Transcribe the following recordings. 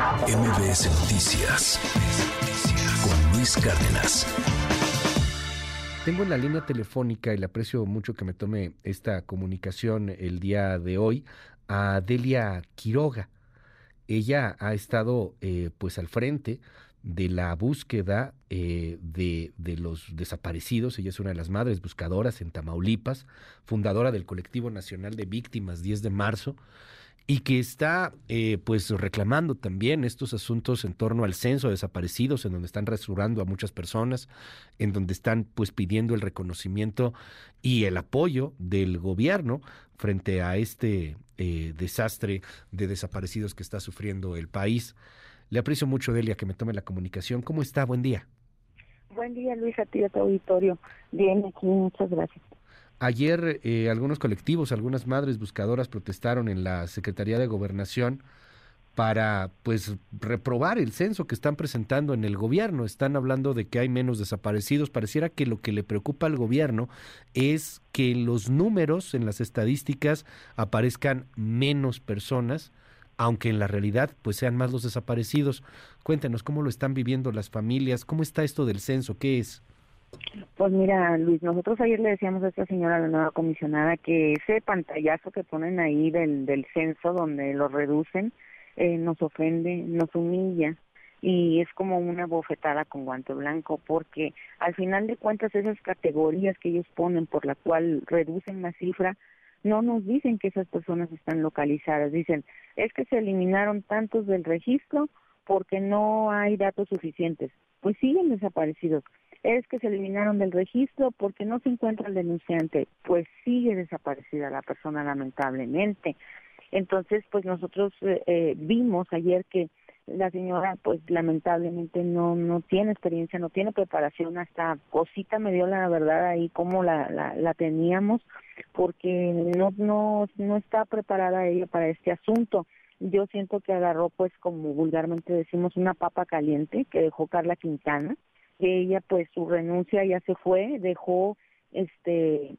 MBS Noticias con Luis Cárdenas. Tengo en la línea telefónica y le aprecio mucho que me tome esta comunicación el día de hoy a Delia Quiroga. Ella ha estado eh, pues al frente de la búsqueda eh, de, de, los desaparecidos. Ella es una de las madres buscadoras en Tamaulipas, fundadora del Colectivo Nacional de Víctimas 10 de marzo y que está eh, pues reclamando también estos asuntos en torno al censo de desaparecidos, en donde están resurrando a muchas personas, en donde están pues pidiendo el reconocimiento y el apoyo del gobierno frente a este eh, desastre de desaparecidos que está sufriendo el país. Le aprecio mucho, Delia, que me tome la comunicación. ¿Cómo está? Buen día. Buen día, Luis, a ti a tu auditorio. Bien, aquí, muchas gracias. Ayer eh, algunos colectivos, algunas madres buscadoras protestaron en la Secretaría de Gobernación para pues reprobar el censo que están presentando en el gobierno. Están hablando de que hay menos desaparecidos. Pareciera que lo que le preocupa al gobierno es que los números, en las estadísticas, aparezcan menos personas, aunque en la realidad pues sean más los desaparecidos. Cuéntenos cómo lo están viviendo las familias, cómo está esto del censo, qué es. Pues mira, Luis, nosotros ayer le decíamos a esta señora, la nueva comisionada, que ese pantallazo que ponen ahí del, del censo donde lo reducen, eh, nos ofende, nos humilla y es como una bofetada con guante blanco porque al final de cuentas esas categorías que ellos ponen por la cual reducen la cifra no nos dicen que esas personas están localizadas, dicen es que se eliminaron tantos del registro porque no hay datos suficientes, pues siguen desaparecidos es que se eliminaron del registro porque no se encuentra el denunciante, pues sigue desaparecida la persona lamentablemente. Entonces, pues nosotros eh, eh, vimos ayer que la señora, pues lamentablemente no no tiene experiencia, no tiene preparación, hasta cosita me dio la verdad ahí como la, la, la teníamos, porque no, no, no está preparada ella para este asunto. Yo siento que agarró pues como vulgarmente decimos una papa caliente que dejó Carla Quintana ella pues su renuncia ya se fue, dejó este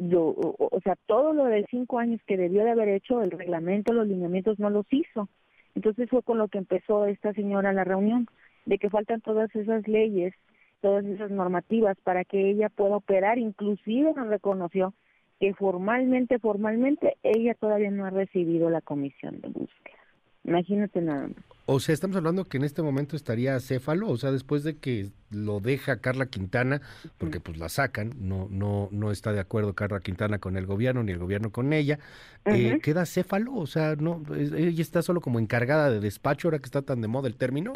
o, sea, todo lo de cinco años que debió de haber hecho, el reglamento, los lineamientos no los hizo. Entonces fue con lo que empezó esta señora la reunión, de que faltan todas esas leyes, todas esas normativas para que ella pueda operar, inclusive nos reconoció que formalmente, formalmente, ella todavía no ha recibido la comisión de búsqueda. Imagínate nada más. O sea, estamos hablando que en este momento estaría céfalo, o sea, después de que lo deja Carla Quintana, porque pues la sacan, no, no, no está de acuerdo Carla Quintana con el gobierno ni el gobierno con ella, eh, queda céfalo, o sea, no, ella está solo como encargada de despacho ahora que está tan de moda el término.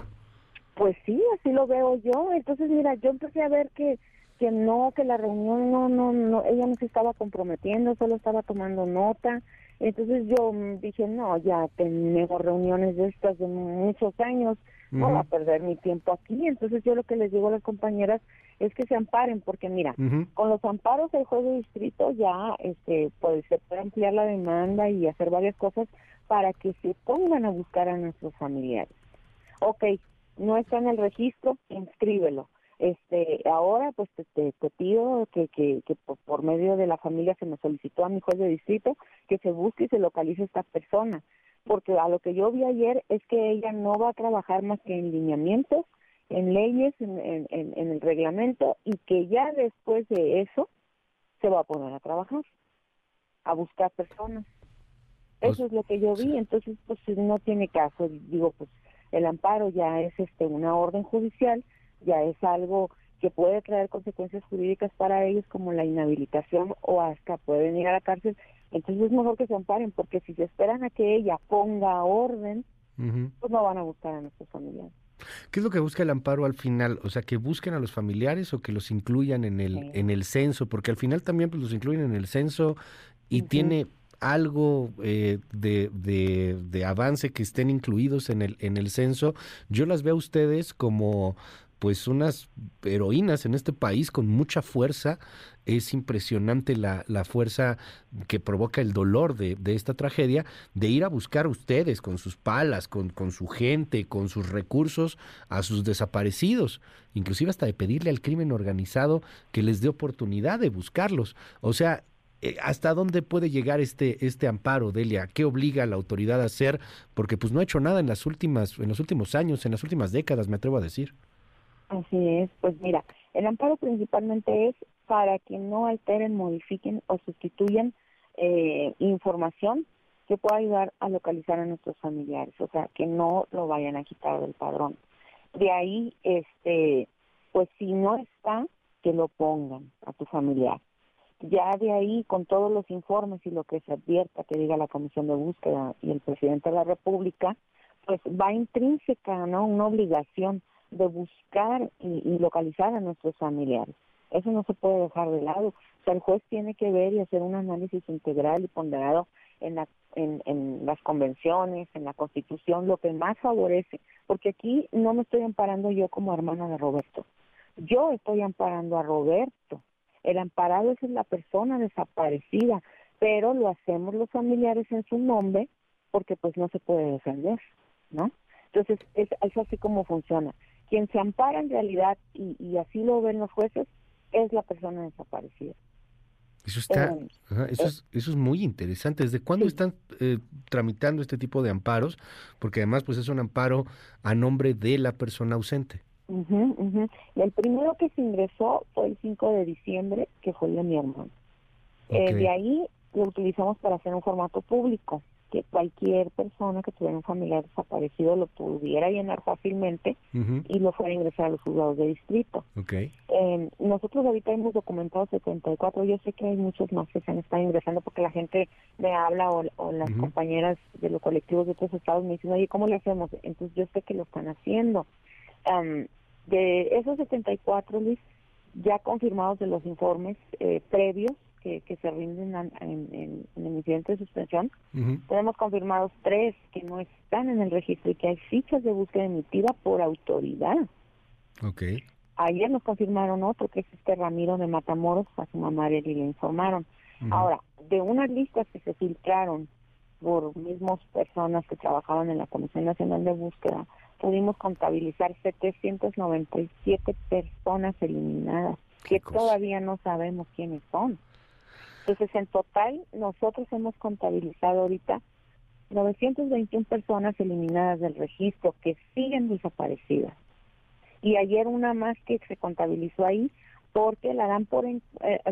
Pues sí, así lo veo yo. Entonces, mira, yo empecé a ver que que no, que la reunión no, no, no, ella no se estaba comprometiendo, solo estaba tomando nota. Entonces yo dije, no, ya tenemos reuniones de estas de muchos años, no voy a perder mi tiempo aquí. Entonces yo lo que les digo a las compañeras es que se amparen, porque mira, con los amparos del juez de distrito ya este, pues, se puede ampliar la demanda y hacer varias cosas para que se pongan a buscar a nuestros familiares. Ok, no está en el registro, inscríbelo este, ahora pues te, te, pido que, que, que por, medio de la familia se me solicitó a mi juez de distrito que se busque y se localice esta persona, porque a lo que yo vi ayer es que ella no va a trabajar más que en lineamientos, en leyes, en, en, en el reglamento y que ya después de eso se va a poner a trabajar, a buscar personas. Pues eso es lo que yo vi, entonces pues no tiene caso, digo pues el amparo ya es este una orden judicial ya es algo que puede traer consecuencias jurídicas para ellos como la inhabilitación o hasta pueden ir a la cárcel. Entonces es mejor que se amparen porque si se esperan a que ella ponga orden, pues no van a buscar a nuestros familiares. ¿Qué es lo que busca el amparo al final? O sea, que busquen a los familiares o que los incluyan en el, en el censo, porque al final también pues, los incluyen en el censo y tiene algo eh, de, de, de, avance que estén incluidos en el, en el censo. Yo las veo a ustedes como pues unas heroínas en este país con mucha fuerza. Es impresionante la, la fuerza que provoca el dolor de, de, esta tragedia, de ir a buscar ustedes con sus palas, con, con su gente, con sus recursos a sus desaparecidos, inclusive hasta de pedirle al crimen organizado que les dé oportunidad de buscarlos. O sea, eh, ¿hasta dónde puede llegar este, este amparo, Delia? ¿Qué obliga a la autoridad a hacer? Porque pues no ha hecho nada en las últimas, en los últimos años, en las últimas décadas, me atrevo a decir. Así es, pues mira, el amparo principalmente es para que no alteren, modifiquen o sustituyan eh, información que pueda ayudar a localizar a nuestros familiares, o sea, que no lo vayan a quitar del padrón. De ahí, este, pues si no está, que lo pongan a tu familiar. Ya de ahí, con todos los informes y lo que se advierta que diga la Comisión de Búsqueda y el presidente de la República, pues va intrínseca, ¿no? Una obligación de buscar y, localizar a nuestros familiares. Eso no se puede dejar de lado. O sea, el juez tiene que ver y hacer un análisis integral y ponderado en, la, en, en las convenciones, en la Constitución, lo que más favorece. Porque aquí no me estoy amparando yo como hermana de Roberto. Yo estoy amparando a Roberto. El amparado es la persona desaparecida, pero lo hacemos los familiares en su nombre porque pues no se puede defender, ¿no? Entonces, es, es así como funciona. Quien se ampara en realidad, y, así lo ven los jueces, es la persona desaparecida. Eso está, eh, eso, es, eso es muy interesante. ¿Desde cuándo están eh, tramitando este tipo de amparos? Porque además, pues es un amparo a nombre de la persona ausente. El primero que se ingresó fue el 5 de diciembre, que fue el de mi hermano. Eh, de ahí lo utilizamos para hacer un formato público que cualquier persona que tuviera un familiar desaparecido lo pudiera llenar fácilmente y lo fuera a ingresar a los juzgados de distrito. Okay. Eh, nosotros ahorita hemos documentado 74, yo sé que hay muchos más que se han estado ingresando porque la gente me habla o, las compañeras de los colectivos de otros estados me dicen, oye, ¿cómo le hacemos? Entonces yo sé que lo están haciendo. de esos 74, Luis, ya confirmados de los informes eh, previos, que, se rinden en, el incidente de suspensión. Tenemos confirmados tres que no están en el registro y que hay fichas de búsqueda emitida por autoridad. Okay. Ayer nos confirmaron otro, que es este Ramiro de Matamoros, a su mamá y le informaron. Ahora, de unas listas que se filtraron por mismos personas que trabajaban en la Comisión Nacional de Búsqueda, pudimos contabilizar 797 personas eliminadas, que todavía no sabemos quiénes son. Entonces, en total, nosotros hemos contabilizado ahorita 921 personas eliminadas del registro que siguen desaparecidas. Y ayer una más que se contabilizó ahí porque la dan por, eh,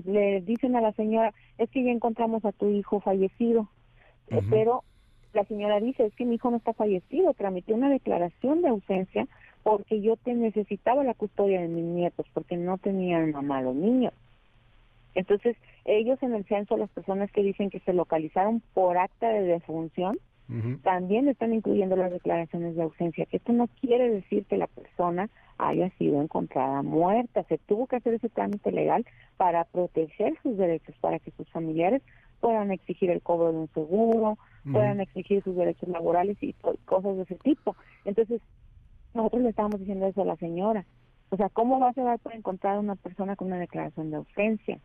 le dicen a la señora, es que ya encontramos a tu hijo fallecido, eh, pero la señora dice, es que mi hijo no está fallecido, tramité una declaración de ausencia porque yo te necesitaba la custodia de mis nietos, porque no tenían mamá los niños. Entonces, ellos en el censo, las personas que dicen que se localizaron por acta de defunción, también están incluyendo las declaraciones de ausencia, que esto no quiere decir que la persona haya sido encontrada muerta. Se tuvo que hacer ese trámite legal para proteger sus derechos, para que sus familiares puedan exigir el cobro de un seguro, puedan exigir sus derechos laborales y cosas de ese tipo. Entonces, nosotros le estábamos diciendo eso a la señora. O sea, ¿cómo vas a dar para encontrar a una persona con una declaración de ausencia?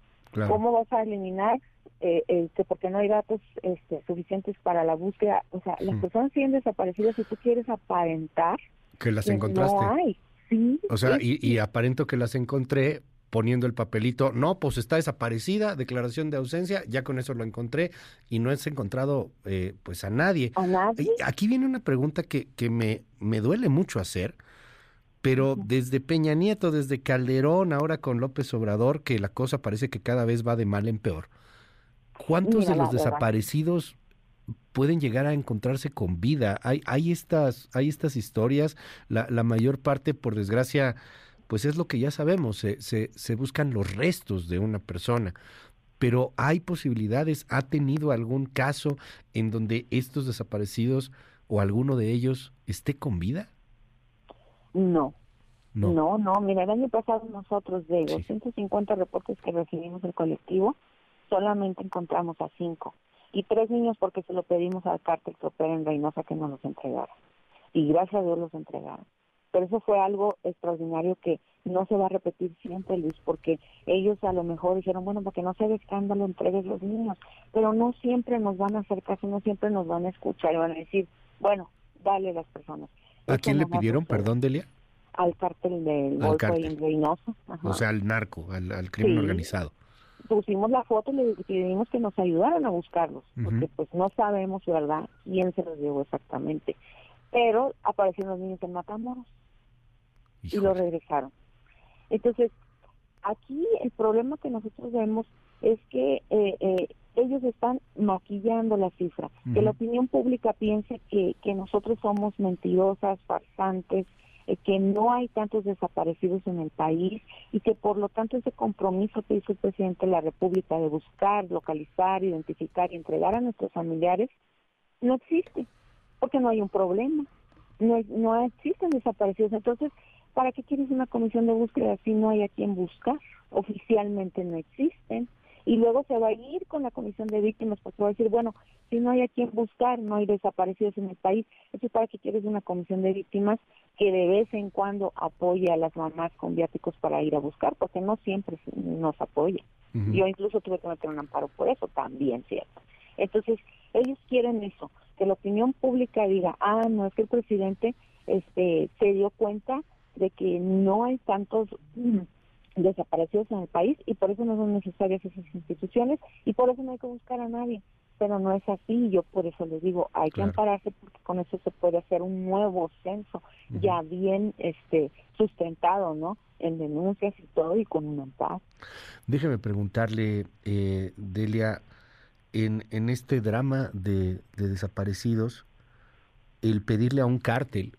¿Cómo vas a eliminar? Eh, este, porque no hay datos este, suficientes para la búsqueda. O sea, las personas siguen desaparecidas y tú quieres aparentar que las encontraste. No hay. Sí, o sea, y, aparento que las encontré poniendo el papelito, no, pues está desaparecida, declaración de ausencia, ya con eso lo encontré y no has encontrado eh, pues a nadie. ¿A nadie? Aquí viene una pregunta que, que me, me duele mucho hacer, pero desde Peña Nieto, desde Calderón, ahora con López Obrador, que la cosa parece que cada vez va de mal en peor. ¿Cuántos de los desaparecidos pueden llegar a encontrarse con vida? Hay, hay, estas, hay estas historias, la, la mayor parte, por desgracia, pues es lo que ya sabemos, se, se, se buscan los restos de una persona. Pero hay posibilidades, ¿ha tenido algún caso en donde estos desaparecidos o alguno de ellos esté con vida? No. No. no, mira, el año pasado nosotros de 250 reportes que recibimos del colectivo, solamente encontramos a cinco. Y tres niños porque se lo pedimos al cártel que opera en Reynosa que nos los entregara. Y gracias a Dios los entregaron. Pero eso fue algo extraordinario que no se va a repetir siempre, Luis, porque ellos a lo mejor dijeron, bueno, para que no se escándalo, entregues los niños. Pero no siempre nos van a hacer caso, no siempre nos van a escuchar y van a decir, bueno, dale las personas. ¿A quién le pidieron perdón, Delia? Al cártel del Golfo y en Reynosa. O sea, al narco, al, crimen organizado. pusimos la foto y le pedimos que nos ayudaran a buscarlos, porque pues no sabemos, ¿verdad?, quién se los llevó exactamente. Pero aparecieron los niños en Matamoros y lo regresaron. Entonces, aquí el problema que nosotros vemos es que eh, eh, ellos están maquillando la cifra, que la opinión pública piense que, que nosotros somos mentirosas, farsantes, eh, que no hay tantos desaparecidos en el país y que por lo tanto ese compromiso que hizo el presidente de la República de buscar, localizar, identificar y entregar a nuestros familiares no existe, porque no hay un problema, no, no existen desaparecidos. Entonces, ¿para qué quieres una comisión de búsqueda si no hay a quien buscar? Oficialmente no existen y luego se va a ir con la comisión de víctimas porque va a decir, bueno, si no hay a quien buscar, no hay desaparecidos en el país, eso es para que quieres una comisión de víctimas que de vez en cuando apoye a las mamás con viáticos para ir a buscar, porque no siempre nos apoya. Yo incluso tuve que meter un amparo por eso, también, ¿cierto? Entonces, ellos quieren eso, que la opinión pública diga, ah, no, es que el presidente este, se dio cuenta de que no hay tantos desaparecidos en el país y por eso no son necesarias esas instituciones y por eso no hay que buscar a nadie. Pero no es así y yo por eso les digo, hay que ampararse porque con eso se puede hacer un nuevo censo ya bien este sustentado, ¿no? En denuncias y todo y con un amparo. Déjeme preguntarle, eh, Delia, en, en este drama de, desaparecidos, el pedirle a un cártel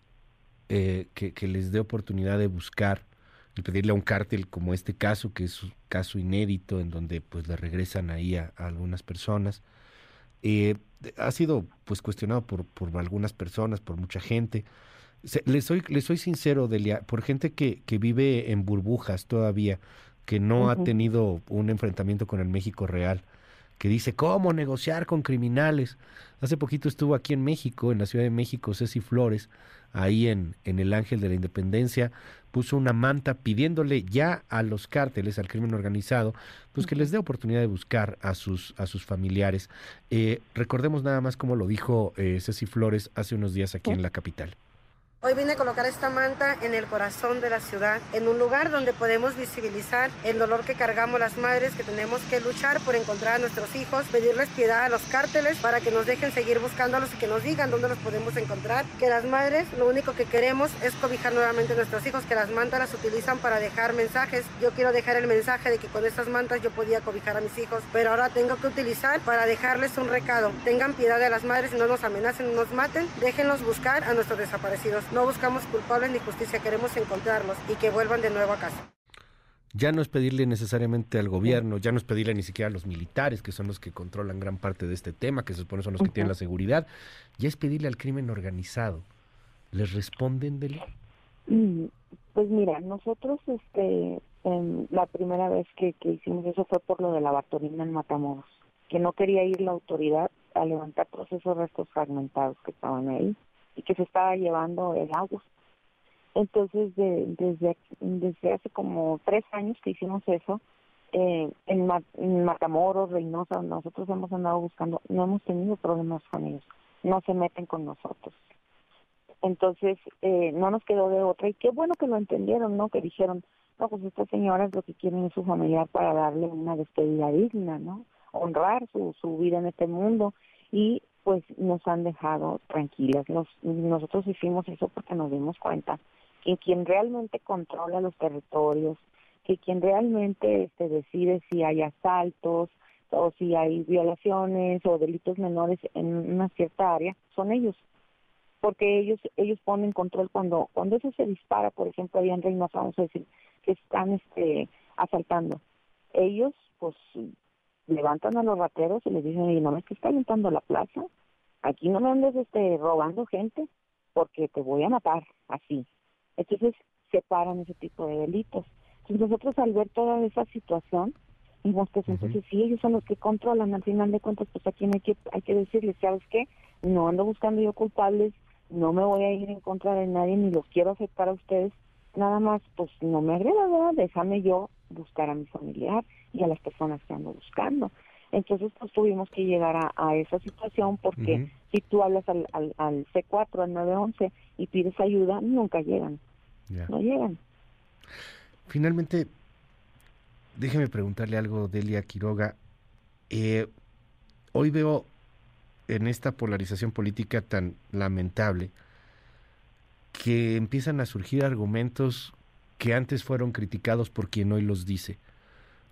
eh, que, que les dé oportunidad de buscar y pedirle a un cártel como este caso, que es un caso inédito en donde pues le regresan ahí a, algunas personas, eh, ha sido pues cuestionado por, por algunas personas, por mucha gente. les, soy, les soy sincero, Delia, por gente que, que vive en burbujas todavía, que no ha tenido un enfrentamiento con el México real, que dice cómo negociar con criminales. Hace poquito estuvo aquí en México, en la Ciudad de México, Ceci Flores, ahí en, en el Ángel de la Independencia, puso una manta pidiéndole ya a los cárteles, al crimen organizado, pues que les dé oportunidad de buscar a sus, a sus familiares. Eh, recordemos nada más como lo dijo eh, Ceci Flores hace unos días aquí en la capital. Hoy vine a colocar esta manta en el corazón de la ciudad, en un lugar donde podemos visibilizar el dolor que cargamos las madres, que tenemos que luchar por encontrar a nuestros hijos, pedirles piedad a los cárteles para que nos dejen seguir buscándolos y que nos digan dónde los podemos encontrar. Que las madres lo único que queremos es cobijar nuevamente a nuestros hijos, que las mantas las utilizan para dejar mensajes. Yo quiero dejar el mensaje de que con estas mantas yo podía cobijar a mis hijos, pero ahora tengo que utilizar para dejarles un recado. Tengan piedad de las madres, no nos amenacen, no nos maten, déjenlos buscar a nuestros desaparecidos. No buscamos culpables ni justicia, queremos encontrarlos y que vuelvan de nuevo a casa. Ya no es pedirle necesariamente al gobierno, ya no es pedirle ni siquiera a los militares, que son los que controlan gran parte de este tema, que se supone son los que tienen la seguridad, ya es pedirle al crimen organizado. ¿Les responden, Deli? Mm, pues mira, nosotros este, la primera vez que, que hicimos eso fue por lo de la Bartolina en Matamoros, que no quería ir la autoridad a levantar todos esos restos fragmentados que estaban ahí y que se estaba llevando el agua. Entonces, desde, desde hace como tres años que hicimos eso, eh, en, Matamoros, Reynosa, nosotros hemos andado buscando, no hemos tenido problemas con ellos, no se meten con nosotros. Entonces, eh, no nos quedó de otra, y qué bueno que lo entendieron, ¿no? Que dijeron, no, pues estas señoras lo que quieren es su familiar para darle una despedida digna, ¿no? Honrar su, su vida en este mundo, y pues nos han dejado tranquilas. nosotros hicimos eso porque nos dimos cuenta que quien realmente controla los territorios, que quien realmente este, decide si hay asaltos o si hay violaciones o delitos menores en una cierta área, son ellos. Porque ellos ellos ponen control cuando cuando eso se dispara, por ejemplo, ahí en Reynosa, vamos a decir, que están este asaltando. Ellos, pues, levantan a los rateros y les dicen, y no me estés calentando la plaza, aquí no me andes este, robando gente porque te voy a matar, así. Entonces separan ese tipo de delitos. Entonces nosotros al ver toda esa situación, vimos que entonces sí, ellos son los que controlan, al final de cuentas, pues aquí hay que, hay que decirles, ¿sabes qué? No ando buscando yo culpables, no me voy a ir en contra de nadie, ni los quiero aceptar a ustedes, nada más, pues no me agrada, ¿verdad? Déjame yo buscar a mi familiar y a las personas que ando buscando. Entonces, pues tuvimos que llegar a, esa situación porque si tú hablas al, al, C4, al 911 y pides ayuda, nunca llegan. No llegan. Finalmente, déjeme preguntarle algo, Delia Quiroga. Eh, hoy veo en esta polarización política tan lamentable que empiezan a surgir argumentos que antes fueron criticados por quien hoy los dice.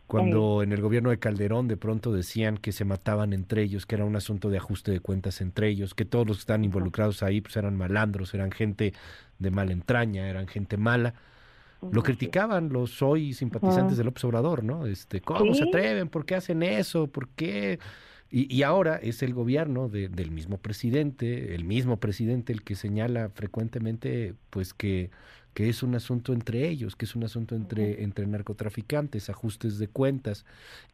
Cuando en el gobierno de Calderón de pronto decían que se mataban entre ellos, que era un asunto de ajuste de cuentas entre ellos, que todos los que están involucrados ahí pues eran malandros, eran gente de mala entraña, eran gente mala. Lo criticaban los hoy simpatizantes de López Obrador, ¿no? Este, ¿cómo se atreven? ¿Por qué hacen eso? ¿Por qué? Y, y ahora es el gobierno de, del mismo presidente, el mismo presidente el que señala frecuentemente, pues que que es un asunto entre ellos, que es un asunto entre, entre narcotraficantes, ajustes de cuentas,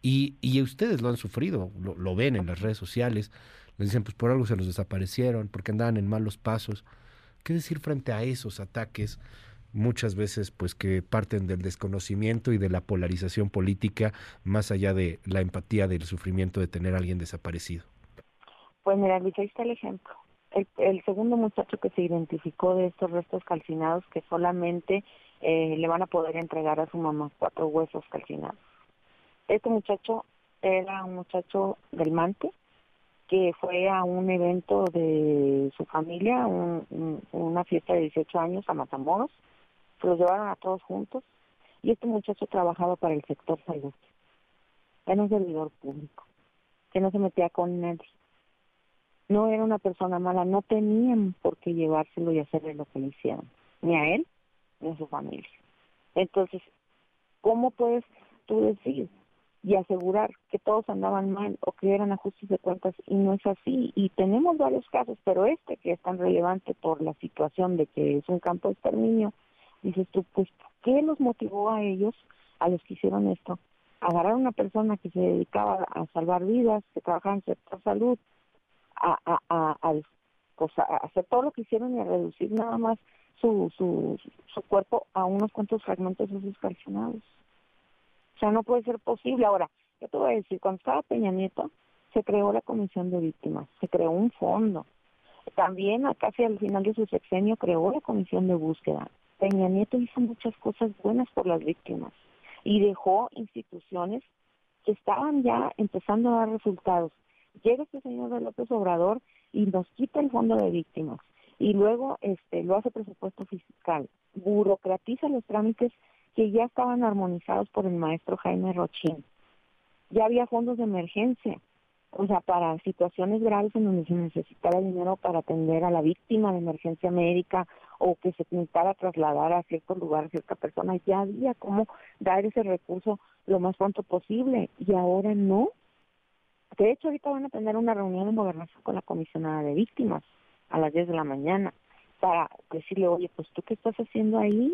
y, y ustedes lo han sufrido, lo, lo, ven en las redes sociales, les dicen, pues por algo se los desaparecieron, porque andaban en malos pasos. ¿Qué decir frente a esos ataques? Muchas veces pues que parten del desconocimiento y de la polarización política más allá de la empatía del sufrimiento de tener a alguien desaparecido. Pues mira, Luis, ahí está el ejemplo el, el, segundo muchacho que se identificó de estos restos calcinados que solamente eh, le van a poder entregar a su mamá cuatro huesos calcinados. Este muchacho era un muchacho del Mante que fue a un evento de su familia, un, un, una fiesta de 18 años a Matamoros, se los llevaron a todos juntos y este muchacho trabajaba para el sector salud. Era un servidor público, que no se metía con nadie no era una persona mala, no tenían por qué llevárselo y hacerle lo que le hicieron, ni a él ni a su familia. Entonces, ¿cómo puedes tú decir y asegurar que todos andaban mal o que eran ajustes de cuentas y no es así? Y tenemos varios casos, pero este que es tan relevante por la situación de que es un campo de exterminio, dices tú, pues, ¿qué los motivó a ellos, a los que hicieron esto? Agarrar a una persona que se dedicaba a salvar vidas, que trabajaba en sector salud, a, a, a, pues, a, hacer todo lo que hicieron y a reducir nada más su, su, su cuerpo a unos cuantos fragmentos de sus calcinados. O sea, no puede ser posible. Ahora, yo te voy a decir, cuando estaba Peña Nieto, se creó la Comisión de Víctimas, se creó un fondo. También, casi al final de su sexenio, creó la Comisión de Búsqueda. Peña Nieto hizo muchas cosas buenas por las víctimas y dejó instituciones que estaban ya empezando a dar resultados llega este señor de López Obrador y nos quita el fondo de víctimas y luego este lo hace presupuesto fiscal, burocratiza los trámites que ya estaban armonizados por el maestro Jaime Rochín. Ya había fondos de emergencia, o sea, para situaciones graves en donde se necesitaba dinero para atender a la víctima de emergencia médica o que se necesitara trasladar a cierto lugar a cierta persona, ya había cómo dar ese recurso lo más pronto posible y ahora no. De hecho, ahorita van a tener una reunión en gobernación con la comisionada de víctimas a las 10 de la mañana para decirle, oye, pues tú qué estás haciendo ahí,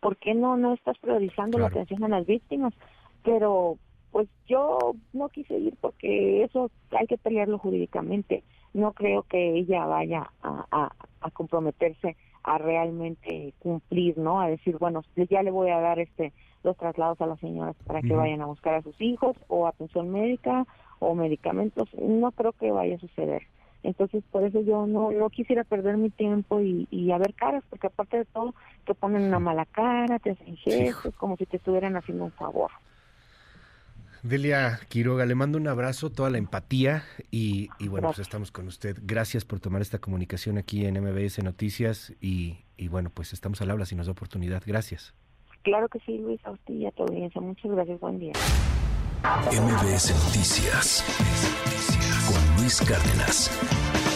¿por qué no no estás priorizando la atención a las víctimas? Pero pues yo no quise ir porque eso hay que pelearlo jurídicamente. No creo que ella vaya a, a, a comprometerse a realmente cumplir, ¿no? A decir, bueno, ya le voy a dar este los traslados a las señoras para que vayan a buscar a sus hijos o atención médica o medicamentos, no creo que vaya a suceder. Entonces, por eso yo no, no quisiera perder mi tiempo y, y a ver caras, porque aparte de todo, te ponen una mala cara, te hacen gestos, como si te estuvieran haciendo un favor. Delia Quiroga, le mando un abrazo, toda la empatía y, y bueno, pues estamos con usted. Gracias por tomar esta comunicación aquí en MBS Noticias y, y bueno, pues estamos al habla si nos da oportunidad. Gracias. Claro que sí, Luis, a usted y a tu audiencia. Muchas gracias, buen día. MBS Noticias con Luis Cárdenas.